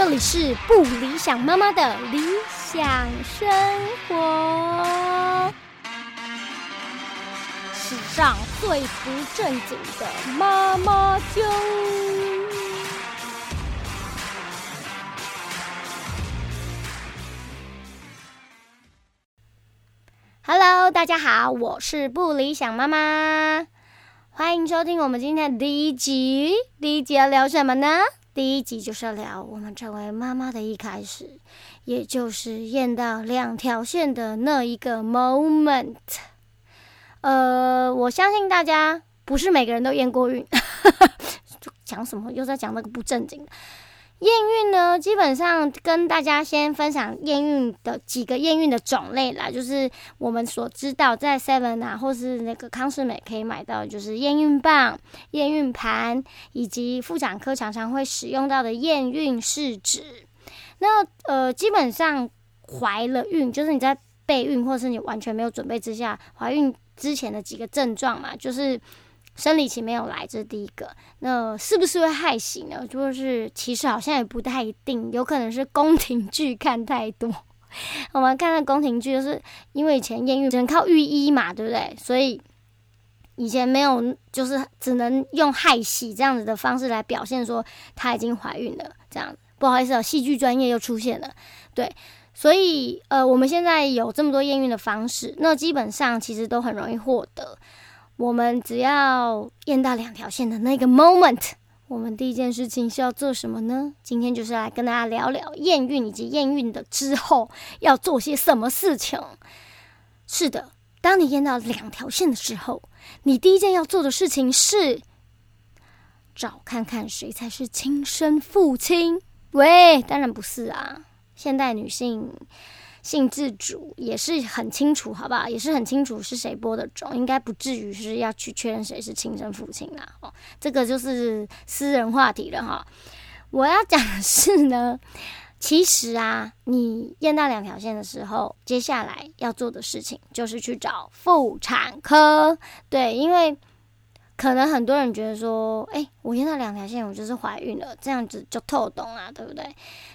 这里是不理想妈妈的理想生活，史上最不正经的妈妈就。Hello，大家好，我是不理想妈妈，欢迎收听我们今天的第一集。第一集要聊什么呢？第一集就是要聊我们成为妈妈的一开始，也就是验到两条线的那一个 moment。呃，我相信大家不是每个人都验过孕，讲什么又在讲那个不正经的。验孕呢，基本上跟大家先分享验孕的几个验孕的种类啦，就是我们所知道在 Seven 啊，或是那个康士美可以买到，就是验孕棒、验孕盘，以及妇产科常常会使用到的验孕试纸。那呃，基本上怀了孕，就是你在备孕或是你完全没有准备之下怀孕之前的几个症状嘛，就是。生理期没有来，这是第一个。那是不是会害喜呢？就是其实好像也不太一定，有可能是宫廷剧看太多。我们看那宫廷剧，就是因为以前验孕只能靠御医嘛，对不对？所以以前没有，就是只能用害喜这样子的方式来表现说她已经怀孕了。这样不好意思哦，戏剧专业又出现了。对，所以呃，我们现在有这么多验孕的方式，那基本上其实都很容易获得。我们只要验到两条线的那个 moment，我们第一件事情是要做什么呢？今天就是来跟大家聊聊验孕以及验孕的之后要做些什么事情。是的，当你验到两条线的时候，你第一件要做的事情是找看看谁才是亲生父亲。喂，当然不是啊，现代女性。性自主也是很清楚，好不好？也是很清楚是谁播的种，应该不至于是要去确认谁是亲生父亲啦。哦，这个就是私人话题了哈。我要讲的是呢，其实啊，你验到两条线的时候，接下来要做的事情就是去找妇产科。对，因为。可能很多人觉得说，哎，我现在两条线，我就是怀孕了，这样子就透懂啊，对不对？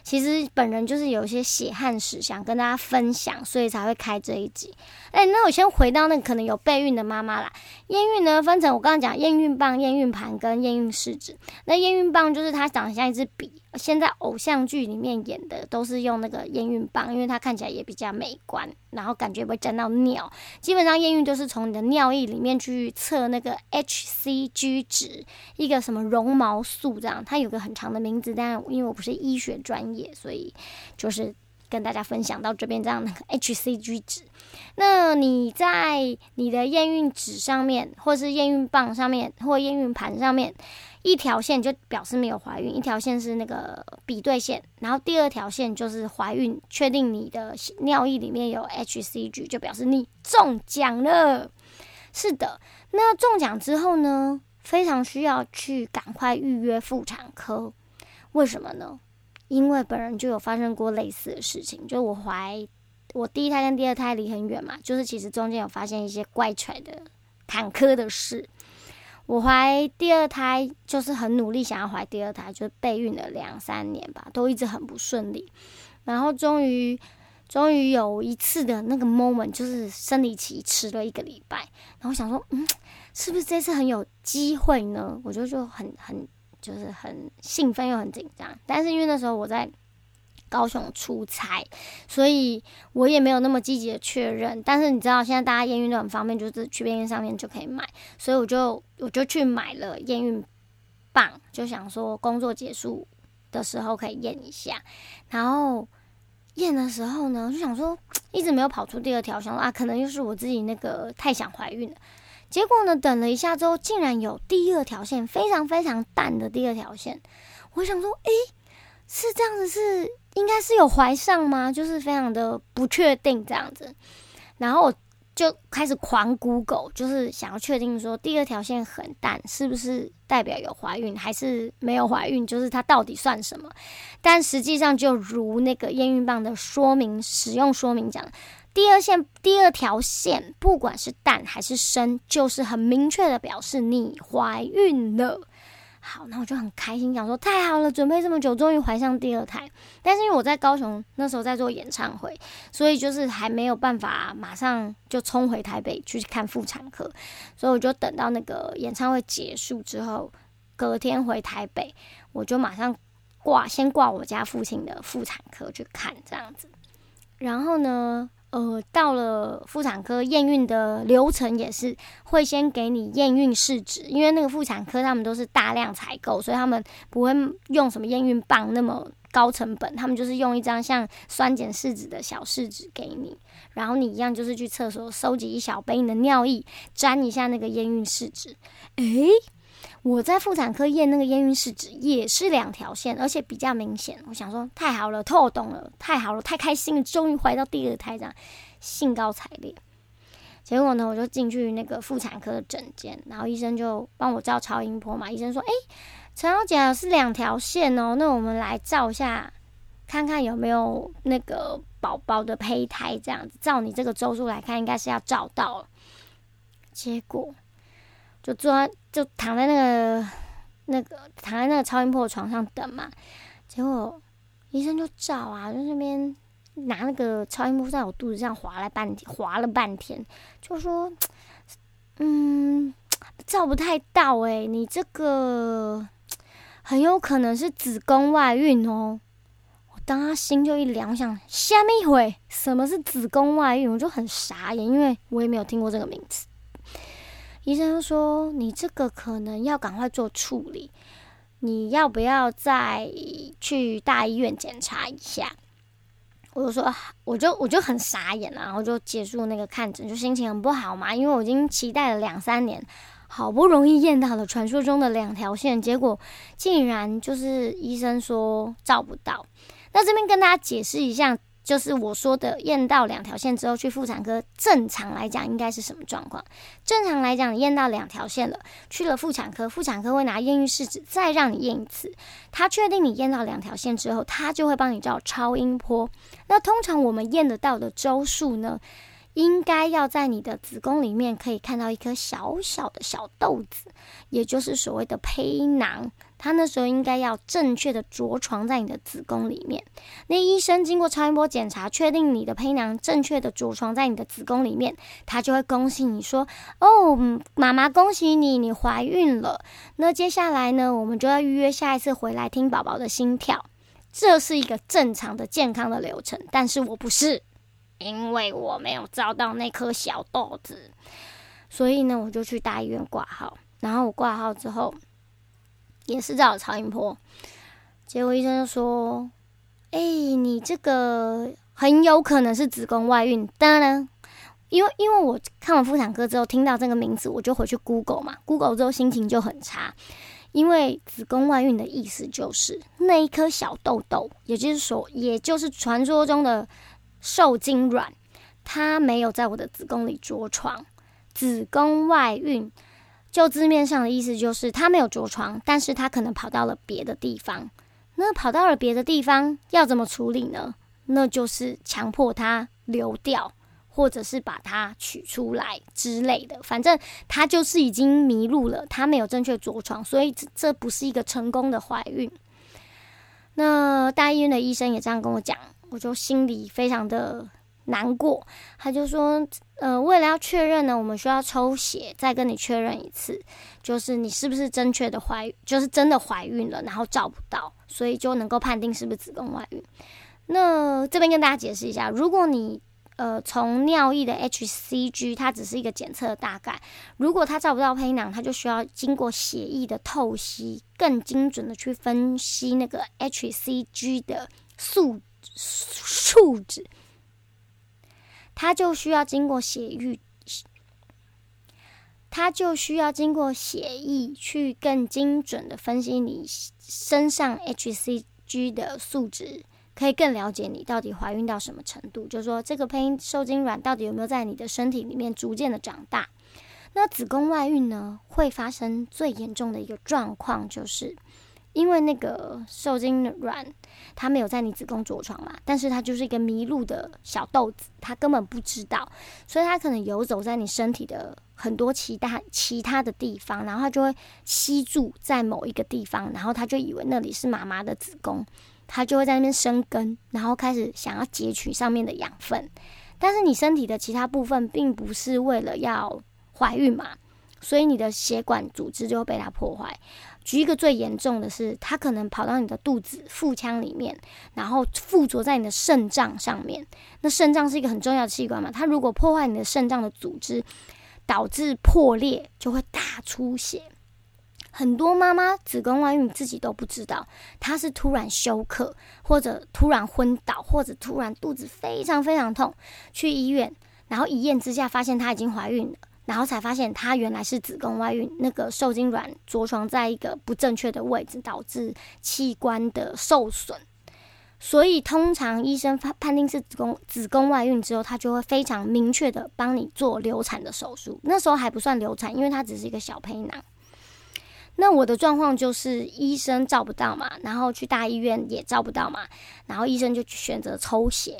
其实本人就是有一些血汗史想跟大家分享，所以才会开这一集。哎，那我先回到那可能有备孕的妈妈啦。验孕呢，分成我刚刚讲验孕棒、验孕盘跟验孕试纸。那验孕棒就是它长得像一支笔。现在偶像剧里面演的都是用那个验孕棒，因为它看起来也比较美观，然后感觉不会沾到尿。基本上验孕就是从你的尿液里面去测那个 hCG 值，一个什么绒毛素这样，它有个很长的名字，但因为我不是医学专业，所以就是跟大家分享到这边这样那个 hCG 值。那你在你的验孕纸上面，或是验孕棒上面，或验孕盘上面。一条线就表示没有怀孕，一条线是那个比对线，然后第二条线就是怀孕，确定你的尿液里面有 hCG，就表示你中奖了。是的，那中奖之后呢，非常需要去赶快预约妇产科。为什么呢？因为本人就有发生过类似的事情，就我怀我第一胎跟第二胎离很远嘛，就是其实中间有发现一些怪揣的坎坷的事。我怀第二胎就是很努力想要怀第二胎，就备孕了两三年吧，都一直很不顺利。然后终于，终于有一次的那个 moment，就是生理期迟了一个礼拜。然后想说，嗯，是不是这次很有机会呢？我就就很很就是很兴奋又很紧张。但是因为那时候我在。高雄出差，所以我也没有那么积极的确认。但是你知道，现在大家验孕都很方便，就是去便利上面就可以买，所以我就我就去买了验孕棒，就想说工作结束的时候可以验一下。然后验的时候呢，就想说 一直没有跑出第二条，想说啊，可能又是我自己那个太想怀孕了。结果呢，等了一下之后，竟然有第二条线，非常非常淡的第二条线。我想说，诶，是这样子是。应该是有怀上吗？就是非常的不确定这样子，然后我就开始狂 Google，就是想要确定说第二条线很淡，是不是代表有怀孕，还是没有怀孕？就是它到底算什么？但实际上就如那个验孕棒的说明使用说明讲，第二线第二条线不管是淡还是深，就是很明确的表示你怀孕了。好，那我就很开心，想说太好了，准备这么久，终于怀上第二胎。但是因为我在高雄那时候在做演唱会，所以就是还没有办法马上就冲回台北去看妇产科，所以我就等到那个演唱会结束之后，隔天回台北，我就马上挂先挂我家附近的妇产科去看这样子。然后呢？呃，到了妇产科验孕的流程也是会先给你验孕试纸，因为那个妇产科他们都是大量采购，所以他们不会用什么验孕棒那么高成本，他们就是用一张像酸碱试纸的小试纸给你，然后你一样就是去厕所收集一小杯你的尿液，沾一下那个验孕试纸，诶。我在妇产科验那个验孕试纸也是两条线，而且比较明显。我想说太好了，透懂了，太好了，太开心了，终于怀到第二胎，这样兴高采烈。结果呢，我就进去那个妇产科的诊间，然后医生就帮我照超音波嘛。医生说：“哎，陈小姐是两条线哦，那我们来照一下，看看有没有那个宝宝的胚胎。这样子，照你这个周数来看，应该是要照到了。”结果。就坐在，就躺在那个那个躺在那个超音波床上等嘛，结果医生就照啊，就那边拿那个超音波在我肚子上划了半天，划了半天，就说，嗯，照不太到诶，你这个很有可能是子宫外孕哦。我当他心就一凉，我想下面一回什么是子宫外孕，我就很傻眼，因为我也没有听过这个名词。医生说：“你这个可能要赶快做处理，你要不要再去大医院检查一下？”我就说：“我就我就很傻眼了然后就结束那个看诊，就心情很不好嘛，因为我已经期待了两三年，好不容易验到了传说中的两条线，结果竟然就是医生说照不到。那这边跟大家解释一下。”就是我说的，验到两条线之后去妇产科，正常来讲应该是什么状况？正常来讲，你验到两条线了，去了妇产科，妇产科会拿验孕试纸再让你验一次。他确定你验到两条线之后，他就会帮你照超音波。那通常我们验得到的周数呢，应该要在你的子宫里面可以看到一颗小小的小豆子，也就是所谓的胚囊。他那时候应该要正确的着床在你的子宫里面。那医生经过超音波检查，确定你的胚囊正确的着床在你的子宫里面，他就会恭喜你说：“哦，妈妈，恭喜你，你怀孕了。”那接下来呢，我们就要预约下一次回来听宝宝的心跳。这是一个正常的健康的流程，但是我不是，因为我没有照到那颗小豆子，所以呢，我就去大医院挂号。然后我挂号之后。也是照超音波，结果医生就说：“哎，你这个很有可能是子宫外孕。”当然，因为因为我看完妇产科之后听到这个名字，我就回去 Google 嘛，Google 之后心情就很差，因为子宫外孕的意思就是那一颗小豆豆，也就是说，也就是传说中的受精卵，它没有在我的子宫里着床，子宫外孕。就字面上的意思，就是他没有着床，但是他可能跑到了别的地方。那跑到了别的地方，要怎么处理呢？那就是强迫他流掉，或者是把它取出来之类的。反正他就是已经迷路了，他没有正确着床，所以这这不是一个成功的怀孕。那大医院的医生也这样跟我讲，我就心里非常的。难过，他就说，呃，为了要确认呢，我们需要抽血，再跟你确认一次，就是你是不是正确的怀，就是真的怀孕了，然后找不到，所以就能够判定是不是子宫外孕。那这边跟大家解释一下，如果你呃从尿液的 hCG，它只是一个检测大概，如果它照不到胚囊，它就需要经过血液的透析，更精准的去分析那个 hCG 的数数值。它就需要经过血域，它就需要经过血液去更精准的分析你身上 hCG 的数值，可以更了解你到底怀孕到什么程度。就是说，这个胚受精卵到底有没有在你的身体里面逐渐的长大？那子宫外孕呢，会发生最严重的一个状况，就是因为那个受精卵它没有在你子宫着床嘛，但是它就是一个迷路的小豆子，它根本不知道，所以它可能游走在你身体的很多其他其他的地方，然后它就会吸住在某一个地方，然后它就以为那里是妈妈的子宫，它就会在那边生根，然后开始想要截取上面的养分，但是你身体的其他部分并不是为了要怀孕嘛，所以你的血管组织就会被它破坏。举一个最严重的是，它可能跑到你的肚子、腹腔里面，然后附着在你的肾脏上面。那肾脏是一个很重要的器官嘛？它如果破坏你的肾脏的组织，导致破裂，就会大出血。很多妈妈子宫外孕自己都不知道，她是突然休克，或者突然昏倒，或者突然肚子非常非常痛，去医院，然后一验之下发现她已经怀孕了。然后才发现，她原来是子宫外孕，那个受精卵着床在一个不正确的位置，导致器官的受损。所以，通常医生判判定是子宫子宫外孕之后，他就会非常明确的帮你做流产的手术。那时候还不算流产，因为它只是一个小胚囊。那我的状况就是医生照不到嘛，然后去大医院也照不到嘛，然后医生就选择抽血。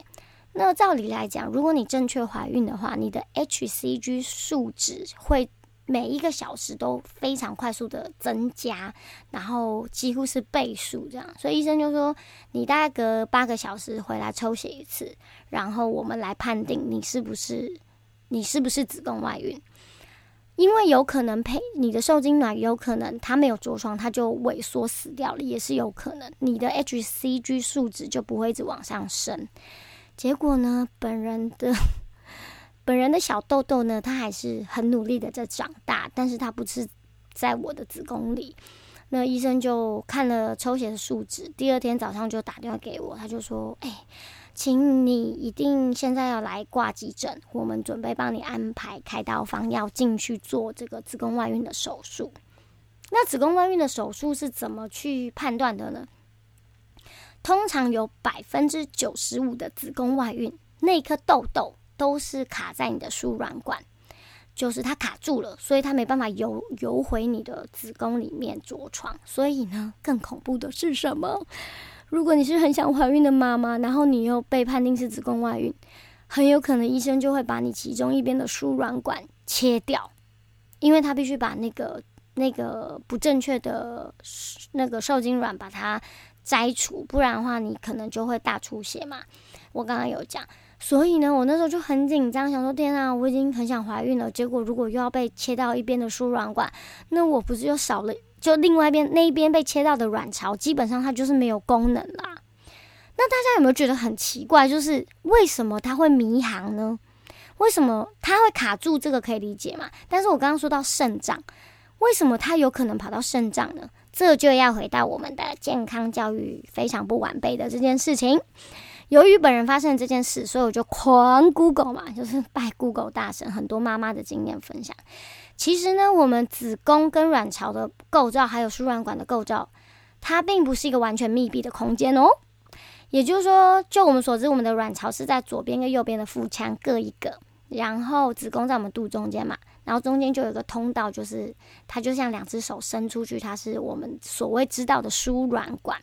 那照理来讲，如果你正确怀孕的话，你的 hCG 数值会每一个小时都非常快速的增加，然后几乎是倍数这样。所以医生就说，你大概隔八个小时回来抽血一次，然后我们来判定你是不是你是不是子宫外孕，因为有可能胚你的受精卵有可能它没有着床，它就萎缩死掉了，也是有可能，你的 hCG 数值就不会一直往上升。结果呢？本人的 本人的小豆豆呢，它还是很努力的在长大，但是它不是在我的子宫里。那医生就看了抽血的数值，第二天早上就打电话给我，他就说：“哎，请你一定现在要来挂急诊，我们准备帮你安排开刀方，要进去做这个子宫外孕的手术。”那子宫外孕的手术是怎么去判断的呢？通常有百分之九十五的子宫外孕，那颗痘痘都是卡在你的输卵管，就是它卡住了，所以它没办法游游回你的子宫里面着床。所以呢，更恐怖的是什么？如果你是很想怀孕的妈妈，然后你又被判定是子宫外孕，很有可能医生就会把你其中一边的输卵管切掉，因为他必须把那个那个不正确的那个受精卵把它。摘除，不然的话你可能就会大出血嘛。我刚刚有讲，所以呢，我那时候就很紧张，想说天啊，我已经很想怀孕了，结果如果又要被切到一边的输卵管，那我不是又少了？就另外一边那一边被切到的卵巢，基本上它就是没有功能啦。那大家有没有觉得很奇怪？就是为什么它会迷航呢？为什么它会卡住？这个可以理解嘛？但是我刚刚说到肾脏，为什么它有可能跑到肾脏呢？这就要回到我们的健康教育非常不完备的这件事情。由于本人发生这件事，所以我就狂 Google 嘛，就是拜 Google 大神，很多妈妈的经验分享。其实呢，我们子宫跟卵巢的构造，还有输卵管的构造，它并不是一个完全密闭的空间哦。也就是说，就我们所知，我们的卵巢是在左边跟右边的腹腔各一个，然后子宫在我们肚中间嘛。然后中间就有一个通道，就是它就像两只手伸出去，它是我们所谓知道的输卵管。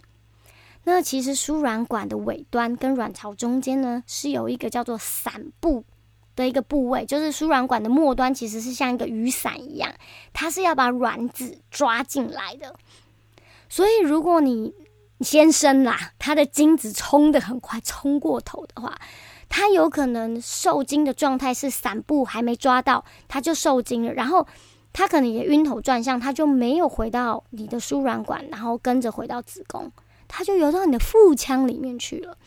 那其实输卵管的尾端跟卵巢中间呢，是有一个叫做伞部的一个部位，就是输卵管的末端其实是像一个雨伞一样，它是要把卵子抓进来的。所以如果你先生啦，他的精子冲的很快，冲过头的话。他有可能受精的状态是散步还没抓到，他就受精了，然后他可能也晕头转向，他就没有回到你的输卵管，然后跟着回到子宫，他就游到你的腹腔里面去了。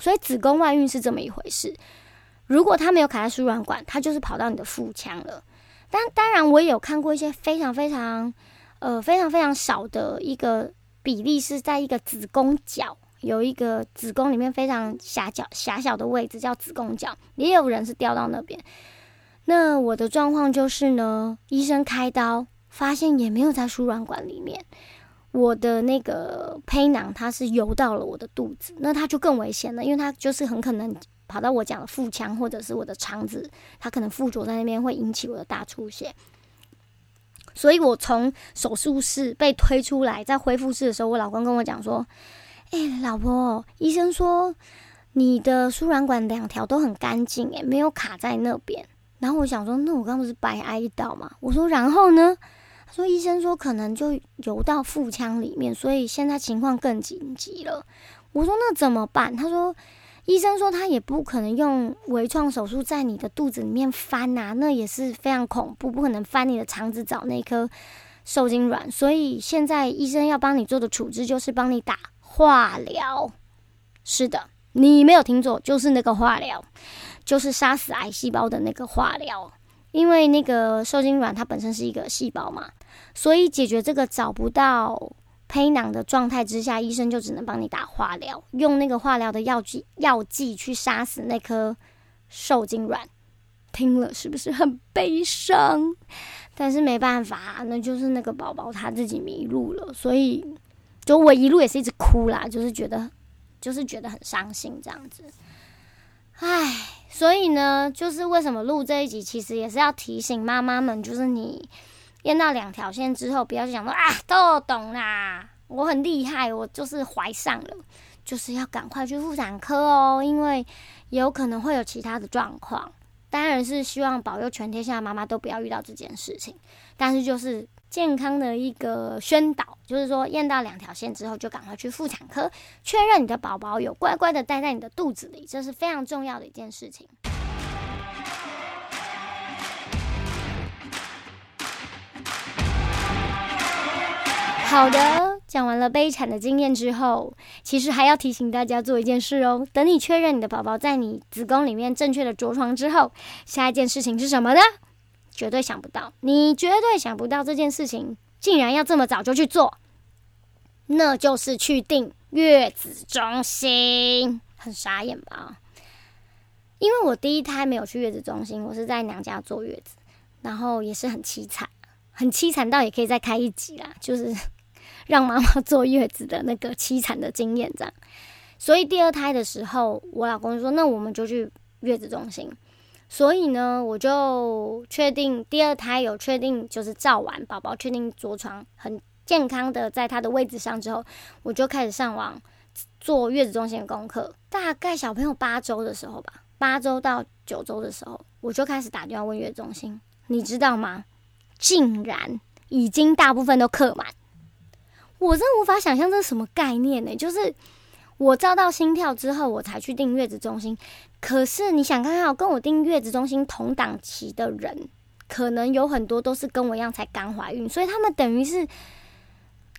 所以子宫外孕是这么一回事。如果他没有卡在输卵管，他就是跑到你的腹腔了。但当然，我也有看过一些非常非常呃非常非常少的一个比例是在一个子宫角。有一个子宫里面非常狭角狭小的位置叫子宫角，也有人是掉到那边。那我的状况就是呢，医生开刀发现也没有在输卵管里面，我的那个胚囊它是游到了我的肚子，那它就更危险了，因为它就是很可能跑到我讲的腹腔或者是我的肠子，它可能附着在那边会引起我的大出血。所以我从手术室被推出来，在恢复室的时候，我老公跟我讲说：“哎，老婆，医生说你的输卵管两条都很干净，哎，没有卡在那边。”然后我想说：“那我刚不是白挨一刀吗？”我说：“然后呢？”他说：“医生说可能就游到腹腔里面，所以现在情况更紧急了。”我说：“那怎么办？”他说。医生说他也不可能用微创手术在你的肚子里面翻呐，那也是非常恐怖，不可能翻你的肠子找那颗受精卵。所以现在医生要帮你做的处置就是帮你打化疗。是的，你没有听错，就是那个化疗，就是杀死癌细胞的那个化疗。因为那个受精卵它本身是一个细胞嘛，所以解决这个找不到。胚囊的状态之下，医生就只能帮你打化疗，用那个化疗的药剂药剂去杀死那颗受精卵。听了是不是很悲伤？但是没办法，那就是那个宝宝他自己迷路了，所以就我一路也是一直哭啦，就是觉得就是觉得很伤心这样子。唉，所以呢，就是为什么录这一集，其实也是要提醒妈妈们，就是你。验到两条线之后，不要去想说啊，都懂啦，我很厉害，我就是怀上了，就是要赶快去妇产科哦，因为有可能会有其他的状况。当然是希望保佑全天下的妈妈都不要遇到这件事情，但是就是健康的一个宣导，就是说验到两条线之后，就赶快去妇产科确认你的宝宝有乖乖的待在你的肚子里，这是非常重要的一件事情。好的，讲完了悲惨的经验之后，其实还要提醒大家做一件事哦。等你确认你的宝宝在你子宫里面正确的着床之后，下一件事情是什么呢？绝对想不到，你绝对想不到这件事情竟然要这么早就去做，那就是去订月子中心，很傻眼吧？因为我第一胎没有去月子中心，我是在娘家坐月子，然后也是很凄惨，很凄惨到也可以再开一集啦，就是。让妈妈坐月子的那个凄惨的经验，这样，所以第二胎的时候，我老公就说：“那我们就去月子中心。”所以呢，我就确定第二胎有确定就是照完宝宝，确定着床很健康的在他的位置上之后，我就开始上网做月子中心的功课。大概小朋友八周的时候吧，八周到九周的时候，我就开始打电话问月子中心，你知道吗？竟然已经大部分都客满。我真无法想象这是什么概念呢？就是我照到心跳之后，我才去订月子中心。可是你想看看，跟我订月子中心同档期的人，可能有很多都是跟我一样才刚怀孕，所以他们等于是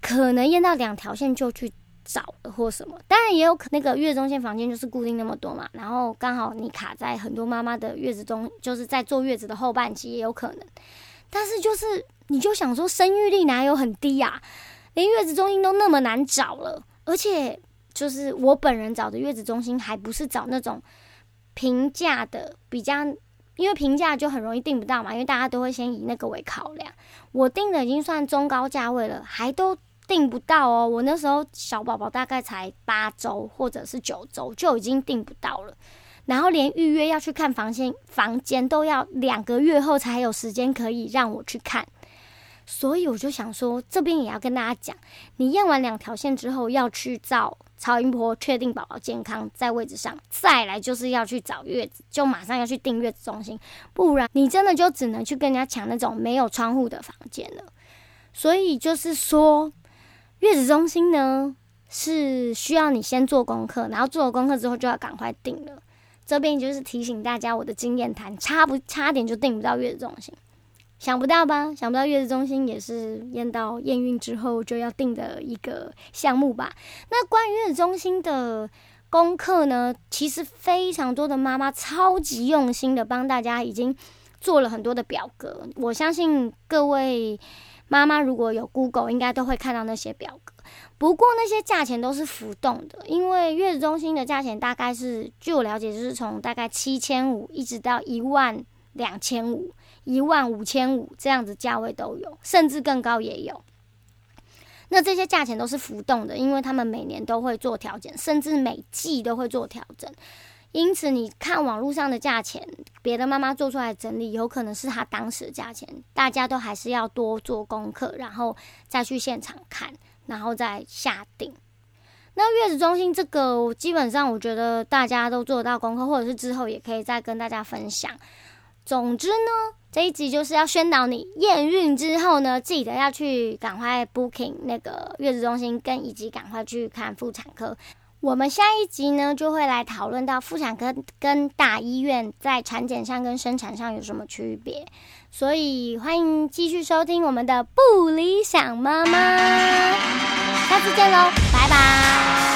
可能验到两条线就去找了或什么。当然也有可那个月中心房间就是固定那么多嘛，然后刚好你卡在很多妈妈的月子中，就是在坐月子的后半期也有可能。但是就是你就想说，生育率哪有很低呀？连月子中心都那么难找了，而且就是我本人找的月子中心，还不是找那种平价的，比较因为平价就很容易订不到嘛，因为大家都会先以那个为考量。我订的已经算中高价位了，还都订不到哦。我那时候小宝宝大概才八周或者是九周，就已经订不到了，然后连预约要去看房间房间都要两个月后才有时间可以让我去看。所以我就想说，这边也要跟大家讲，你验完两条线之后，要去照超音波，确定宝宝健康在位置上，再来就是要去找月子，就马上要去订月子中心，不然你真的就只能去跟人家抢那种没有窗户的房间了。所以就是说，月子中心呢是需要你先做功课，然后做了功课之后就要赶快订了。这边就是提醒大家我的经验谈，差不差点就订不到月子中心。想不到吧？想不到月子中心也是验到验孕之后就要定的一个项目吧？那关于月子中心的功课呢？其实非常多的妈妈超级用心的帮大家已经做了很多的表格。我相信各位妈妈如果有 Google，应该都会看到那些表格。不过那些价钱都是浮动的，因为月子中心的价钱大概是据我了解，就是从大概七千五一直到一万两千五。一万五千五这样子价位都有，甚至更高也有。那这些价钱都是浮动的，因为他们每年都会做调整，甚至每季都会做调整。因此你看网络上的价钱，别的妈妈做出来整理，有可能是她当时的价钱。大家都还是要多做功课，然后再去现场看，然后再下定。那月子中心这个，基本上我觉得大家都做得到功课，或者是之后也可以再跟大家分享。总之呢，这一集就是要宣导你验孕之后呢，记得要去赶快 booking 那个月子中心，跟以及赶快去看妇产科。我们下一集呢，就会来讨论到妇产科跟大医院在产检上跟生产上有什么区别。所以欢迎继续收听我们的不理想妈妈，下次见喽，拜拜。